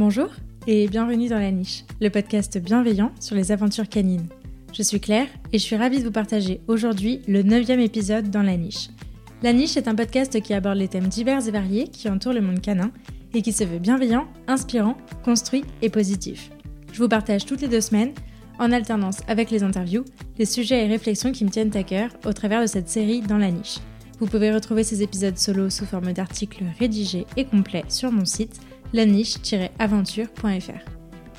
Bonjour et bienvenue dans La Niche, le podcast bienveillant sur les aventures canines. Je suis Claire et je suis ravie de vous partager aujourd'hui le neuvième épisode dans La Niche. La Niche est un podcast qui aborde les thèmes divers et variés qui entourent le monde canin et qui se veut bienveillant, inspirant, construit et positif. Je vous partage toutes les deux semaines, en alternance avec les interviews, les sujets et réflexions qui me tiennent à cœur au travers de cette série dans La Niche. Vous pouvez retrouver ces épisodes solo sous forme d'articles rédigés et complets sur mon site laniche-aventure.fr.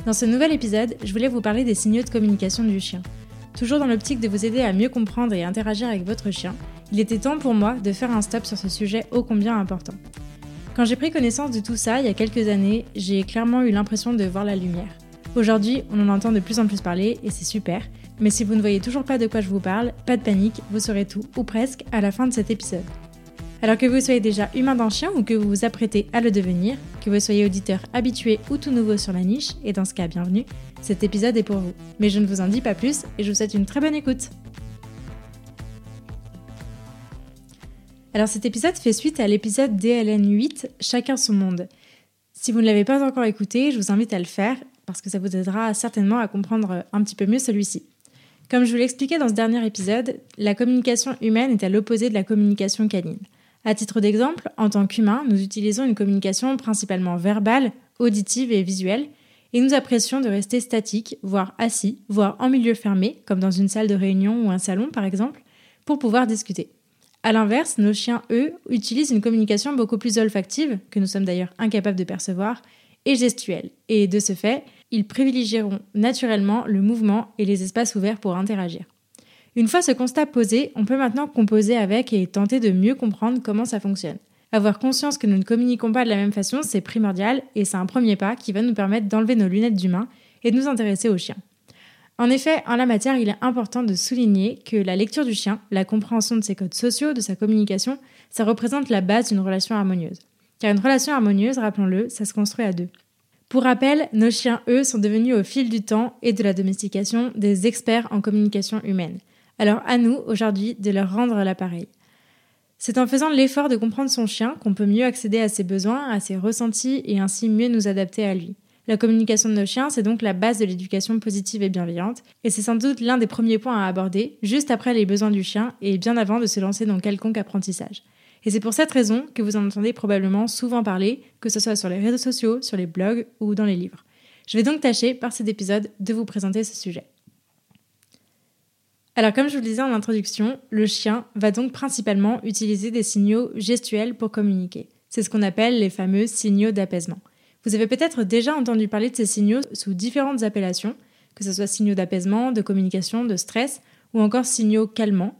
Dans ce nouvel épisode, je voulais vous parler des signaux de communication du chien. Toujours dans l'optique de vous aider à mieux comprendre et interagir avec votre chien, il était temps pour moi de faire un stop sur ce sujet ô combien important. Quand j'ai pris connaissance de tout ça il y a quelques années, j'ai clairement eu l'impression de voir la lumière. Aujourd'hui, on en entend de plus en plus parler et c'est super, mais si vous ne voyez toujours pas de quoi je vous parle, pas de panique, vous saurez tout, ou presque, à la fin de cet épisode. Alors que vous soyez déjà humain d'un chien ou que vous vous apprêtez à le devenir, que vous soyez auditeur habitué ou tout nouveau sur la niche, et dans ce cas bienvenue, cet épisode est pour vous. Mais je ne vous en dis pas plus et je vous souhaite une très bonne écoute. Alors cet épisode fait suite à l'épisode DLN 8, Chacun son monde. Si vous ne l'avez pas encore écouté, je vous invite à le faire parce que ça vous aidera certainement à comprendre un petit peu mieux celui-ci. Comme je vous l'expliquais dans ce dernier épisode, la communication humaine est à l'opposé de la communication canine. À titre d'exemple, en tant qu'humains, nous utilisons une communication principalement verbale, auditive et visuelle, et nous apprécions de rester statiques, voire assis, voire en milieu fermé, comme dans une salle de réunion ou un salon par exemple, pour pouvoir discuter. A l'inverse, nos chiens, eux, utilisent une communication beaucoup plus olfactive, que nous sommes d'ailleurs incapables de percevoir, et gestuelle, et de ce fait, ils privilégieront naturellement le mouvement et les espaces ouverts pour interagir. Une fois ce constat posé, on peut maintenant composer avec et tenter de mieux comprendre comment ça fonctionne. Avoir conscience que nous ne communiquons pas de la même façon, c'est primordial et c'est un premier pas qui va nous permettre d'enlever nos lunettes d'humain et de nous intéresser au chien. En effet, en la matière, il est important de souligner que la lecture du chien, la compréhension de ses codes sociaux, de sa communication, ça représente la base d'une relation harmonieuse. Car une relation harmonieuse, rappelons-le, ça se construit à deux. Pour rappel, nos chiens, eux, sont devenus au fil du temps et de la domestication des experts en communication humaine. Alors à nous, aujourd'hui, de leur rendre l'appareil. C'est en faisant l'effort de comprendre son chien qu'on peut mieux accéder à ses besoins, à ses ressentis et ainsi mieux nous adapter à lui. La communication de nos chiens, c'est donc la base de l'éducation positive et bienveillante, et c'est sans doute l'un des premiers points à aborder, juste après les besoins du chien et bien avant de se lancer dans quelconque apprentissage. Et c'est pour cette raison que vous en entendez probablement souvent parler, que ce soit sur les réseaux sociaux, sur les blogs ou dans les livres. Je vais donc tâcher, par cet épisode, de vous présenter ce sujet. Alors comme je vous le disais en introduction, le chien va donc principalement utiliser des signaux gestuels pour communiquer. C'est ce qu'on appelle les fameux signaux d'apaisement. Vous avez peut-être déjà entendu parler de ces signaux sous différentes appellations, que ce soit signaux d'apaisement, de communication, de stress ou encore signaux calmants.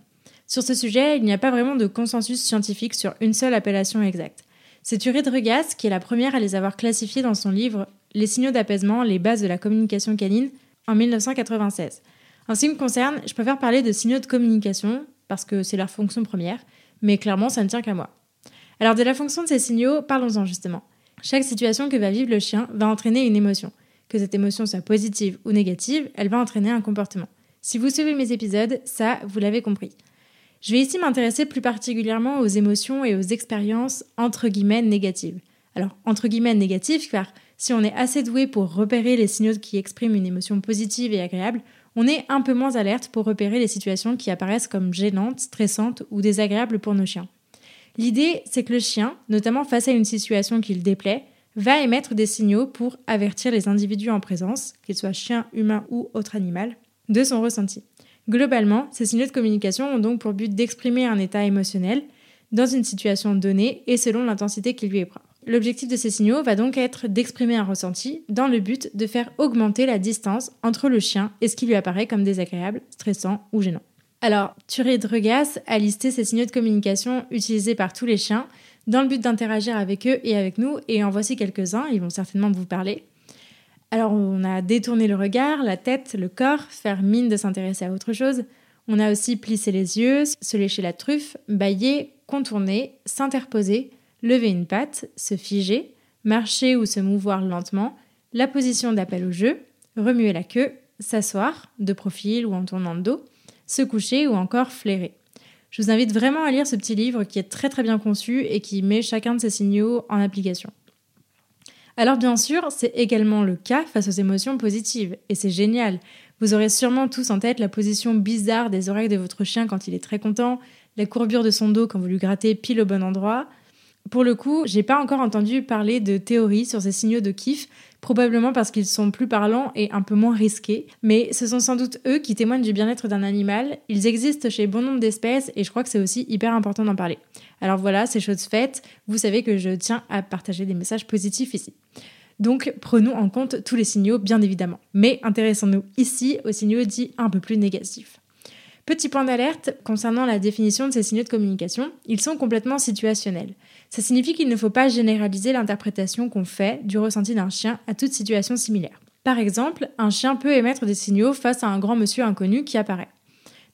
Sur ce sujet, il n'y a pas vraiment de consensus scientifique sur une seule appellation exacte. C'est Uri Regas qui est la première à les avoir classifiés dans son livre Les signaux d'apaisement, les bases de la communication canine en 1996. En ce qui me concerne, je préfère parler de signaux de communication parce que c'est leur fonction première, mais clairement, ça ne tient qu'à moi. Alors de la fonction de ces signaux, parlons-en justement. Chaque situation que va vivre le chien va entraîner une émotion. Que cette émotion soit positive ou négative, elle va entraîner un comportement. Si vous suivez mes épisodes, ça, vous l'avez compris. Je vais ici m'intéresser plus particulièrement aux émotions et aux expériences entre guillemets négatives. Alors, entre guillemets négatives, car si on est assez doué pour repérer les signaux qui expriment une émotion positive et agréable, on est un peu moins alerte pour repérer les situations qui apparaissent comme gênantes, stressantes ou désagréables pour nos chiens. L'idée, c'est que le chien, notamment face à une situation qui le déplaît, va émettre des signaux pour avertir les individus en présence, qu'ils soient chiens, humains ou autre animal, de son ressenti. Globalement, ces signaux de communication ont donc pour but d'exprimer un état émotionnel dans une situation donnée et selon l'intensité qui lui est propre. L'objectif de ces signaux va donc être d'exprimer un ressenti dans le but de faire augmenter la distance entre le chien et ce qui lui apparaît comme désagréable, stressant ou gênant. Alors, Thuré Dregas a listé ces signaux de communication utilisés par tous les chiens dans le but d'interagir avec eux et avec nous, et en voici quelques-uns, ils vont certainement vous parler. Alors, on a détourné le regard, la tête, le corps, faire mine de s'intéresser à autre chose. On a aussi plissé les yeux, se lécher la truffe, bailler, contourner, s'interposer, lever une patte, se figer, marcher ou se mouvoir lentement, la position d'appel au jeu, remuer la queue, s'asseoir, de profil ou en tournant le dos, se coucher ou encore flairer. Je vous invite vraiment à lire ce petit livre qui est très très bien conçu et qui met chacun de ces signaux en application. Alors bien sûr, c'est également le cas face aux émotions positives, et c'est génial. Vous aurez sûrement tous en tête la position bizarre des oreilles de votre chien quand il est très content, la courbure de son dos quand vous lui grattez pile au bon endroit. Pour le coup, j'ai pas encore entendu parler de théories sur ces signaux de kiff, probablement parce qu'ils sont plus parlants et un peu moins risqués, mais ce sont sans doute eux qui témoignent du bien-être d'un animal. Ils existent chez bon nombre d'espèces et je crois que c'est aussi hyper important d'en parler. Alors voilà, ces choses faites, vous savez que je tiens à partager des messages positifs ici. Donc prenons en compte tous les signaux, bien évidemment. Mais intéressons-nous ici aux signaux dits un peu plus négatifs. Petit point d'alerte concernant la définition de ces signaux de communication, ils sont complètement situationnels. Ça signifie qu'il ne faut pas généraliser l'interprétation qu'on fait du ressenti d'un chien à toute situation similaire. Par exemple, un chien peut émettre des signaux face à un grand monsieur inconnu qui apparaît.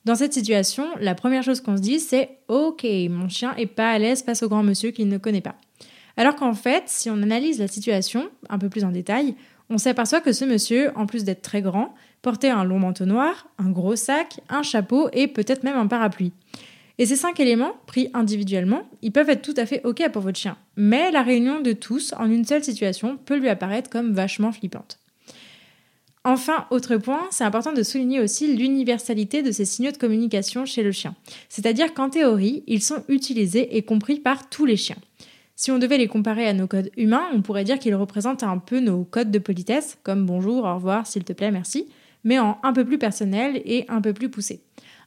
Dans cette situation, la première chose qu'on se dit, c'est Ok, mon chien est pas à l'aise face au grand monsieur qu'il ne connaît pas. Alors qu'en fait, si on analyse la situation un peu plus en détail, on s'aperçoit que ce monsieur, en plus d'être très grand, portait un long manteau noir, un gros sac, un chapeau et peut-être même un parapluie. Et ces cinq éléments, pris individuellement, ils peuvent être tout à fait OK pour votre chien. Mais la réunion de tous en une seule situation peut lui apparaître comme vachement flippante. Enfin, autre point, c'est important de souligner aussi l'universalité de ces signaux de communication chez le chien. C'est-à-dire qu'en théorie, ils sont utilisés et compris par tous les chiens. Si on devait les comparer à nos codes humains, on pourrait dire qu'ils représentent un peu nos codes de politesse, comme bonjour, au revoir, s'il te plaît, merci, mais en un peu plus personnel et un peu plus poussé.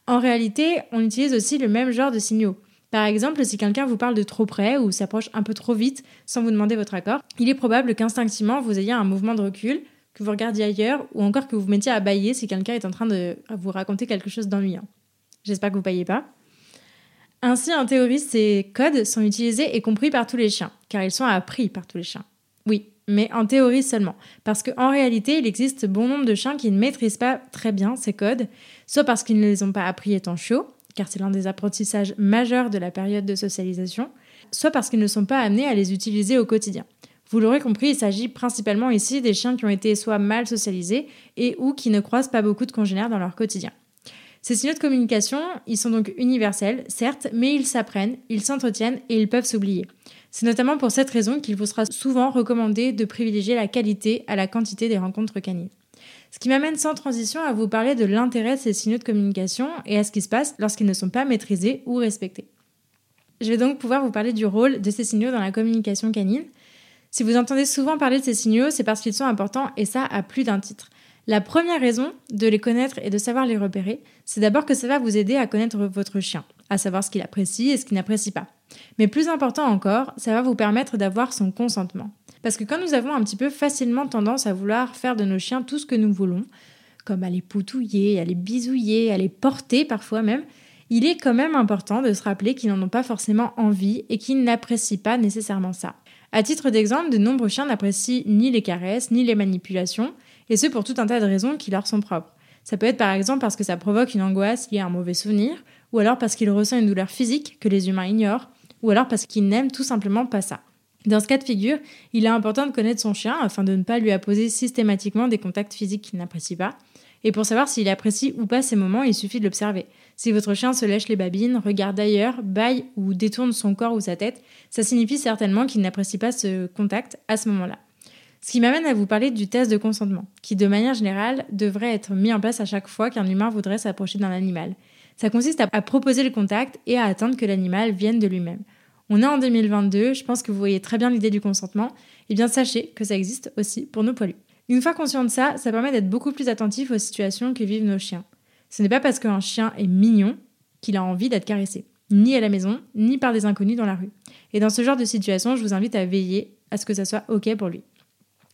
En réalité, on utilise aussi le même genre de signaux. Par exemple, si quelqu'un vous parle de trop près ou s'approche un peu trop vite sans vous demander votre accord, il est probable qu'instinctivement vous ayez un mouvement de recul, que vous regardiez ailleurs ou encore que vous vous mettiez à bailler si quelqu'un est en train de vous raconter quelque chose d'ennuyant. J'espère que vous ne pas. Ainsi, en théorie, ces codes sont utilisés et compris par tous les chiens, car ils sont appris par tous les chiens. Mais en théorie seulement, parce qu'en réalité, il existe bon nombre de chiens qui ne maîtrisent pas très bien ces codes, soit parce qu'ils ne les ont pas appris étant chiots, car c'est l'un des apprentissages majeurs de la période de socialisation, soit parce qu'ils ne sont pas amenés à les utiliser au quotidien. Vous l'aurez compris, il s'agit principalement ici des chiens qui ont été soit mal socialisés et ou qui ne croisent pas beaucoup de congénères dans leur quotidien. Ces signaux de communication, ils sont donc universels, certes, mais ils s'apprennent, ils s'entretiennent et ils peuvent s'oublier. C'est notamment pour cette raison qu'il vous sera souvent recommandé de privilégier la qualité à la quantité des rencontres canines. Ce qui m'amène sans transition à vous parler de l'intérêt de ces signaux de communication et à ce qui se passe lorsqu'ils ne sont pas maîtrisés ou respectés. Je vais donc pouvoir vous parler du rôle de ces signaux dans la communication canine. Si vous entendez souvent parler de ces signaux, c'est parce qu'ils sont importants et ça à plus d'un titre. La première raison de les connaître et de savoir les repérer, c'est d'abord que ça va vous aider à connaître votre chien, à savoir ce qu'il apprécie et ce qu'il n'apprécie pas. Mais plus important encore, ça va vous permettre d'avoir son consentement. Parce que quand nous avons un petit peu facilement tendance à vouloir faire de nos chiens tout ce que nous voulons, comme à les poutouiller, à les bisouiller, à les porter parfois même, il est quand même important de se rappeler qu'ils n'en ont pas forcément envie et qu'ils n'apprécient pas nécessairement ça. À titre d'exemple, de nombreux chiens n'apprécient ni les caresses, ni les manipulations, et ce pour tout un tas de raisons qui leur sont propres. Ça peut être par exemple parce que ça provoque une angoisse liée à un mauvais souvenir, ou alors parce qu'il ressent une douleur physique que les humains ignorent, ou alors parce qu'il n'aime tout simplement pas ça. Dans ce cas de figure, il est important de connaître son chien afin de ne pas lui apposer systématiquement des contacts physiques qu'il n'apprécie pas. Et pour savoir s'il apprécie ou pas ces moments, il suffit de l'observer. Si votre chien se lèche les babines, regarde ailleurs, baille ou détourne son corps ou sa tête, ça signifie certainement qu'il n'apprécie pas ce contact à ce moment-là. Ce qui m'amène à vous parler du test de consentement, qui de manière générale devrait être mis en place à chaque fois qu'un humain voudrait s'approcher d'un animal. Ça consiste à, proposer le contact et à attendre que l'animal vienne de lui-même. On est en 2022, je pense que vous voyez très bien l'idée du consentement, et eh bien sachez que ça existe aussi pour nos poilus. Une fois conscient de ça, ça permet d'être beaucoup plus attentif aux situations que vivent nos chiens. Ce n'est pas parce qu'un chien est mignon qu'il a envie d'être caressé, ni à la maison, ni par des inconnus dans la rue. Et dans ce genre de situation, je vous invite à veiller à ce que ça soit OK pour lui.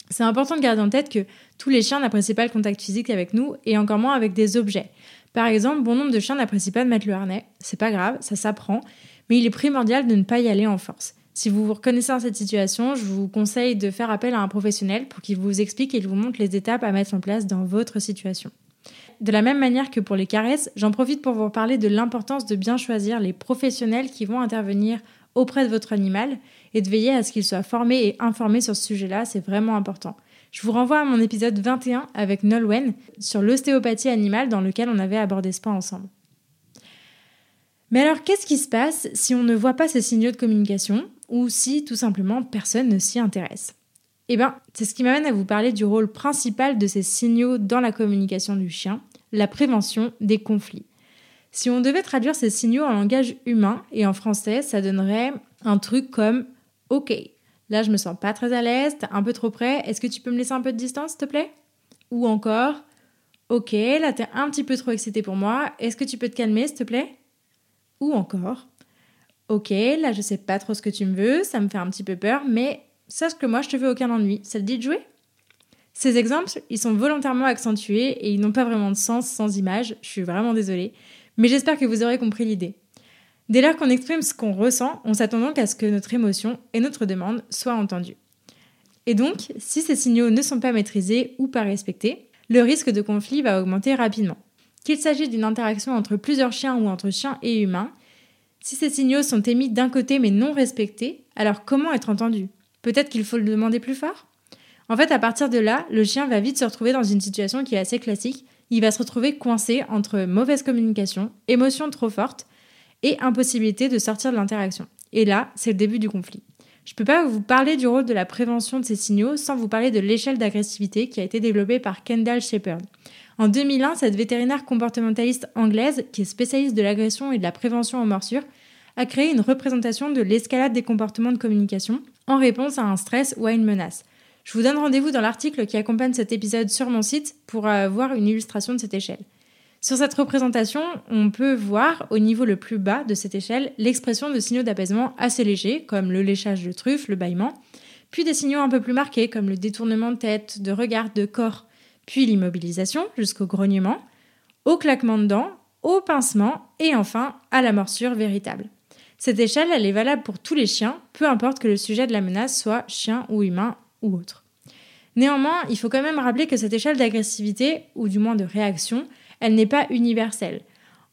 C'est important de garder en tête que tous les chiens n'apprécient pas le contact physique avec nous et encore moins avec des objets. Par exemple, bon nombre de chiens n'apprécient pas de mettre le harnais. C'est pas grave, ça s'apprend, mais il est primordial de ne pas y aller en force. Si vous vous reconnaissez dans cette situation, je vous conseille de faire appel à un professionnel pour qu'il vous explique et vous montre les étapes à mettre en place dans votre situation. De la même manière que pour les caresses, j'en profite pour vous parler de l'importance de bien choisir les professionnels qui vont intervenir auprès de votre animal et de veiller à ce qu'il soit formé et informé sur ce sujet-là, c'est vraiment important. Je vous renvoie à mon épisode 21 avec Nolwenn sur l'ostéopathie animale dans lequel on avait abordé ce point ensemble. Mais alors, qu'est-ce qui se passe si on ne voit pas ces signaux de communication ou si tout simplement personne ne s'y intéresse? Eh bien, c'est ce qui m'amène à vous parler du rôle principal de ces signaux dans la communication du chien, la prévention des conflits. Si on devait traduire ces signaux en langage humain et en français, ça donnerait un truc comme OK. Là, je me sens pas très à l'aise, un peu trop près, est-ce que tu peux me laisser un peu de distance, s'il te plaît? Ou encore Ok, là t'es un petit peu trop excité pour moi, est-ce que tu peux te calmer, s'il te plaît? Ou encore Ok, là je sais pas trop ce que tu me veux, ça me fait un petit peu peur, mais sache que moi je te veux aucun ennui, ça te dit de jouer? Ces exemples, ils sont volontairement accentués et ils n'ont pas vraiment de sens sans image, je suis vraiment désolée, mais j'espère que vous aurez compris l'idée. Dès lors qu'on exprime ce qu'on ressent, on s'attend donc à ce que notre émotion et notre demande soient entendues. Et donc, si ces signaux ne sont pas maîtrisés ou pas respectés, le risque de conflit va augmenter rapidement. Qu'il s'agisse d'une interaction entre plusieurs chiens ou entre chiens et humains, si ces signaux sont émis d'un côté mais non respectés, alors comment être entendu? Peut-être qu'il faut le demander plus fort? En fait, à partir de là, le chien va vite se retrouver dans une situation qui est assez classique. Il va se retrouver coincé entre mauvaise communication, émotions trop fortes et impossibilité de sortir de l'interaction. Et là, c'est le début du conflit. Je ne peux pas vous parler du rôle de la prévention de ces signaux sans vous parler de l'échelle d'agressivité qui a été développée par Kendall Shepard. En 2001, cette vétérinaire comportementaliste anglaise, qui est spécialiste de l'agression et de la prévention aux morsures, a créé une représentation de l'escalade des comportements de communication en réponse à un stress ou à une menace. Je vous donne rendez-vous dans l'article qui accompagne cet épisode sur mon site pour avoir une illustration de cette échelle. Sur cette représentation, on peut voir au niveau le plus bas de cette échelle l'expression de signaux d'apaisement assez légers, comme le léchage de truffe, le bâillement, puis des signaux un peu plus marqués, comme le détournement de tête, de regard, de corps, puis l'immobilisation jusqu'au grognement, au claquement de dents, au pincement et enfin à la morsure véritable. Cette échelle, elle est valable pour tous les chiens, peu importe que le sujet de la menace soit chien ou humain ou autre. Néanmoins, il faut quand même rappeler que cette échelle d'agressivité, ou du moins de réaction, elle n'est pas universelle.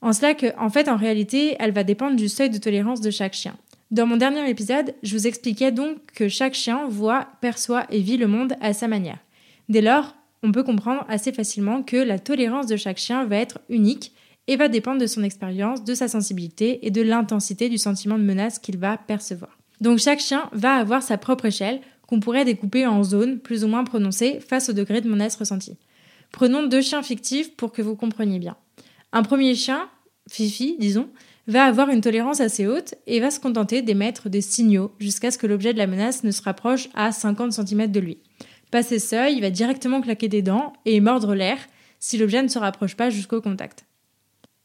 En cela que, en fait, en réalité, elle va dépendre du seuil de tolérance de chaque chien. Dans mon dernier épisode, je vous expliquais donc que chaque chien voit, perçoit et vit le monde à sa manière. Dès lors, on peut comprendre assez facilement que la tolérance de chaque chien va être unique et va dépendre de son expérience, de sa sensibilité et de l'intensité du sentiment de menace qu'il va percevoir. Donc chaque chien va avoir sa propre échelle qu'on pourrait découper en zones plus ou moins prononcées face au degré de menace ressenti. Prenons deux chiens fictifs pour que vous compreniez bien. Un premier chien, Fifi, disons, va avoir une tolérance assez haute et va se contenter d'émettre des signaux jusqu'à ce que l'objet de la menace ne se rapproche à 50 cm de lui. Passé seuil, il va directement claquer des dents et mordre l'air si l'objet ne se rapproche pas jusqu'au contact.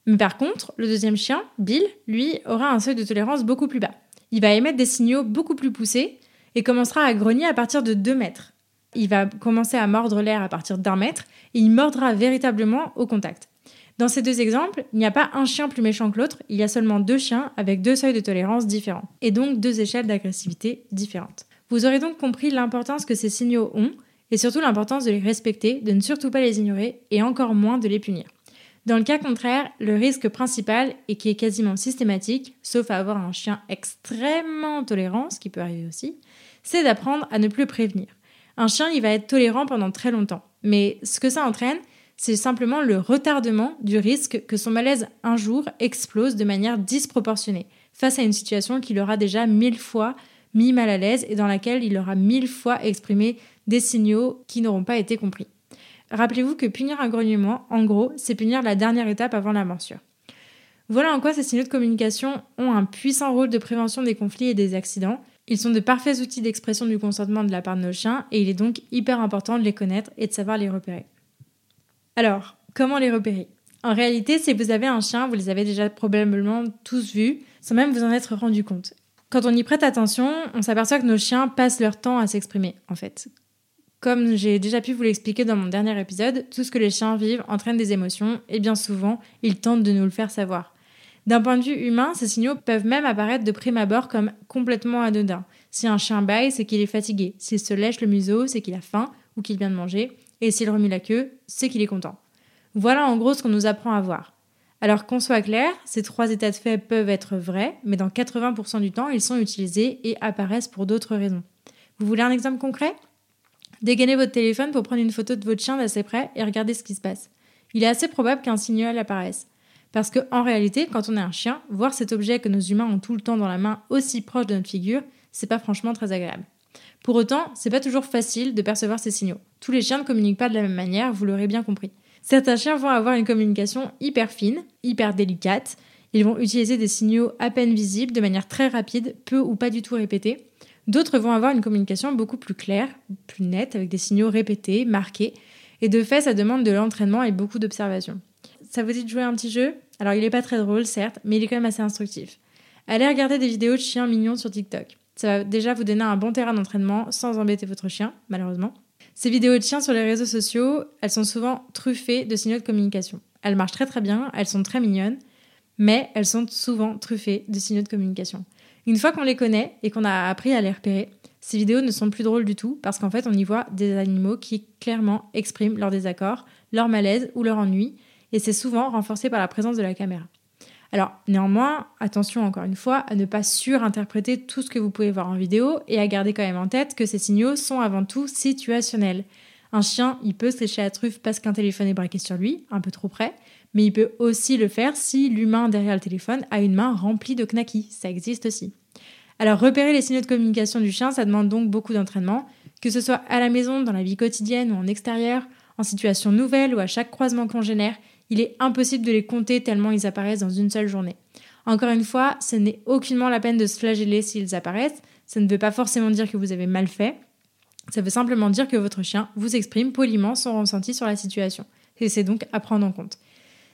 Mais par contre, le deuxième chien, Bill, lui, aura un seuil de tolérance beaucoup plus bas. Il va émettre des signaux beaucoup plus poussés et commencera à grogner à partir de 2 mètres. Il va commencer à mordre l'air à partir d'un mètre et il mordra véritablement au contact. Dans ces deux exemples, il n'y a pas un chien plus méchant que l'autre, il y a seulement deux chiens avec deux seuils de tolérance différents, et donc deux échelles d'agressivité différentes. Vous aurez donc compris l'importance que ces signaux ont, et surtout l'importance de les respecter, de ne surtout pas les ignorer, et encore moins de les punir. Dans le cas contraire, le risque principal, et qui est quasiment systématique, sauf à avoir un chien extrêmement tolérant, ce qui peut arriver aussi, c'est d'apprendre à ne plus prévenir. Un chien, il va être tolérant pendant très longtemps. Mais ce que ça entraîne, c'est simplement le retardement du risque que son malaise un jour explose de manière disproportionnée face à une situation qu'il aura déjà mille fois mis mal à l'aise et dans laquelle il aura mille fois exprimé des signaux qui n'auront pas été compris. Rappelez-vous que punir un grognement, en gros, c'est punir la dernière étape avant la morsure. Voilà en quoi ces signaux de communication ont un puissant rôle de prévention des conflits et des accidents, ils sont de parfaits outils d'expression du consentement de la part de nos chiens et il est donc hyper important de les connaître et de savoir les repérer. Alors, comment les repérer? En réalité, si vous avez un chien, vous les avez déjà probablement tous vus, sans même vous en être rendu compte. Quand on y prête attention, on s'aperçoit que nos chiens passent leur temps à s'exprimer, en fait. Comme j'ai déjà pu vous l'expliquer dans mon dernier épisode, tout ce que les chiens vivent entraîne des émotions et bien souvent, ils tentent de nous le faire savoir. D'un point de vue humain, ces signaux peuvent même apparaître de prime abord comme complètement anodins. Si un chien baille, c'est qu'il est fatigué. S'il se lèche le museau, c'est qu'il a faim ou qu'il vient de manger. Et s'il remue la queue, c'est qu'il est content. Voilà en gros ce qu'on nous apprend à voir. Alors qu'on soit clair, ces trois états de fait peuvent être vrais, mais dans 80% du temps, ils sont utilisés et apparaissent pour d'autres raisons. Vous voulez un exemple concret? Dégainez votre téléphone pour prendre une photo de votre chien d'assez près et regardez ce qui se passe. Il est assez probable qu'un signal apparaisse. Parce qu'en réalité, quand on est un chien, voir cet objet que nos humains ont tout le temps dans la main aussi proche de notre figure, c'est pas franchement très agréable. Pour autant, c'est pas toujours facile de percevoir ces signaux. Tous les chiens ne communiquent pas de la même manière, vous l'aurez bien compris. Certains chiens vont avoir une communication hyper fine, hyper délicate. Ils vont utiliser des signaux à peine visibles de manière très rapide, peu ou pas du tout répétée. D'autres vont avoir une communication beaucoup plus claire, plus nette, avec des signaux répétés, marqués. Et de fait, ça demande de l'entraînement et beaucoup d'observation. Ça vous dit de jouer un petit jeu? Alors, il n'est pas très drôle, certes, mais il est quand même assez instructif. Allez regarder des vidéos de chiens mignons sur TikTok. Ça va déjà vous donner un bon terrain d'entraînement sans embêter votre chien, malheureusement. Ces vidéos de chiens sur les réseaux sociaux, elles sont souvent truffées de signaux de communication. Elles marchent très très bien, elles sont très mignonnes, mais elles sont souvent truffées de signaux de communication. Une fois qu'on les connaît et qu'on a appris à les repérer, ces vidéos ne sont plus drôles du tout parce qu'en fait on y voit des animaux qui clairement expriment leur désaccord, leur malaise ou leur ennui, et c'est souvent renforcé par la présence de la caméra. Alors, néanmoins, attention encore une fois à ne pas surinterpréter tout ce que vous pouvez voir en vidéo et à garder quand même en tête que ces signaux sont avant tout situationnels. Un chien, il peut se lécher la truffe parce qu'un téléphone est braqué sur lui, un peu trop près, mais il peut aussi le faire si l'humain derrière le téléphone a une main remplie de knackis. Ça existe aussi. Alors, repérer les signaux de communication du chien, ça demande donc beaucoup d'entraînement, que ce soit à la maison, dans la vie quotidienne ou en extérieur, en situation nouvelle ou à chaque croisement congénère, il est impossible de les compter tellement ils apparaissent dans une seule journée. Encore une fois, ce n'est aucunement la peine de se flageller s'ils apparaissent. Ça ne veut pas forcément dire que vous avez mal fait. Ça veut simplement dire que votre chien vous exprime poliment son ressenti sur la situation. Et c'est donc à prendre en compte.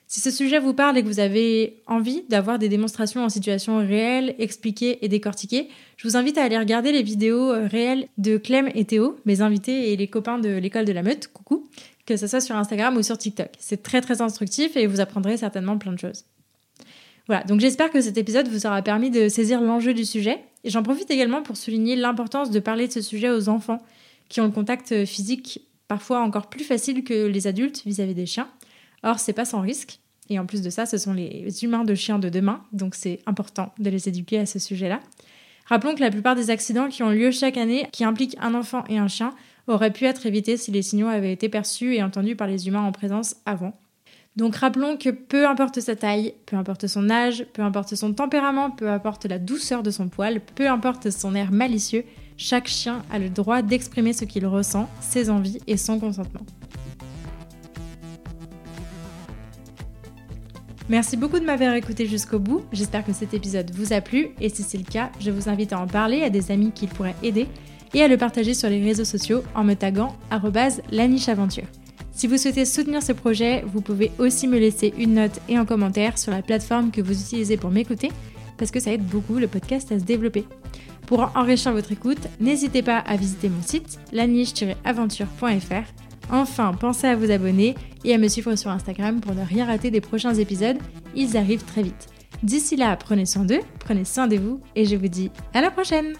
Si ce sujet vous parle et que vous avez envie d'avoir des démonstrations en situation réelle, expliquées et décortiquées, je vous invite à aller regarder les vidéos euh, réelles de Clem et Théo, mes invités et les copains de l'école de la meute, coucou, que ce soit sur Instagram ou sur TikTok. C'est très très instructif et vous apprendrez certainement plein de choses. Voilà, donc j'espère que cet épisode vous aura permis de saisir l'enjeu du sujet. Et j'en profite également pour souligner l'importance de parler de ce sujet aux enfants qui ont le contact physique parfois encore plus facile que les adultes vis-à-vis des chiens. Or, c'est pas sans risque. Et en plus de ça, ce sont les humains de chiens de demain, donc c'est important de les éduquer à ce sujet-là. Rappelons que la plupart des accidents qui ont lieu chaque année, qui impliquent un enfant et un chien, aurait pu être évité si les signaux avaient été perçus et entendus par les humains en présence avant. Donc rappelons que peu importe sa taille, peu importe son âge, peu importe son tempérament, peu importe la douceur de son poil, peu importe son air malicieux, chaque chien a le droit d'exprimer ce qu'il ressent, ses envies et son consentement. Merci beaucoup de m'avoir écouté jusqu'au bout, j'espère que cet épisode vous a plu et si c'est le cas, je vous invite à en parler à des amis qui pourraient aider et à le partager sur les réseaux sociaux en me taguant @lanicheaventure. Si vous souhaitez soutenir ce projet, vous pouvez aussi me laisser une note et un commentaire sur la plateforme que vous utilisez pour m'écouter parce que ça aide beaucoup le podcast à se développer. Pour enrichir votre écoute, n'hésitez pas à visiter mon site laniche-aventure.fr. Enfin, pensez à vous abonner et à me suivre sur Instagram pour ne rien rater des prochains épisodes. Ils arrivent très vite. D'ici là, prenez soin d'eux, prenez soin de vous et je vous dis à la prochaine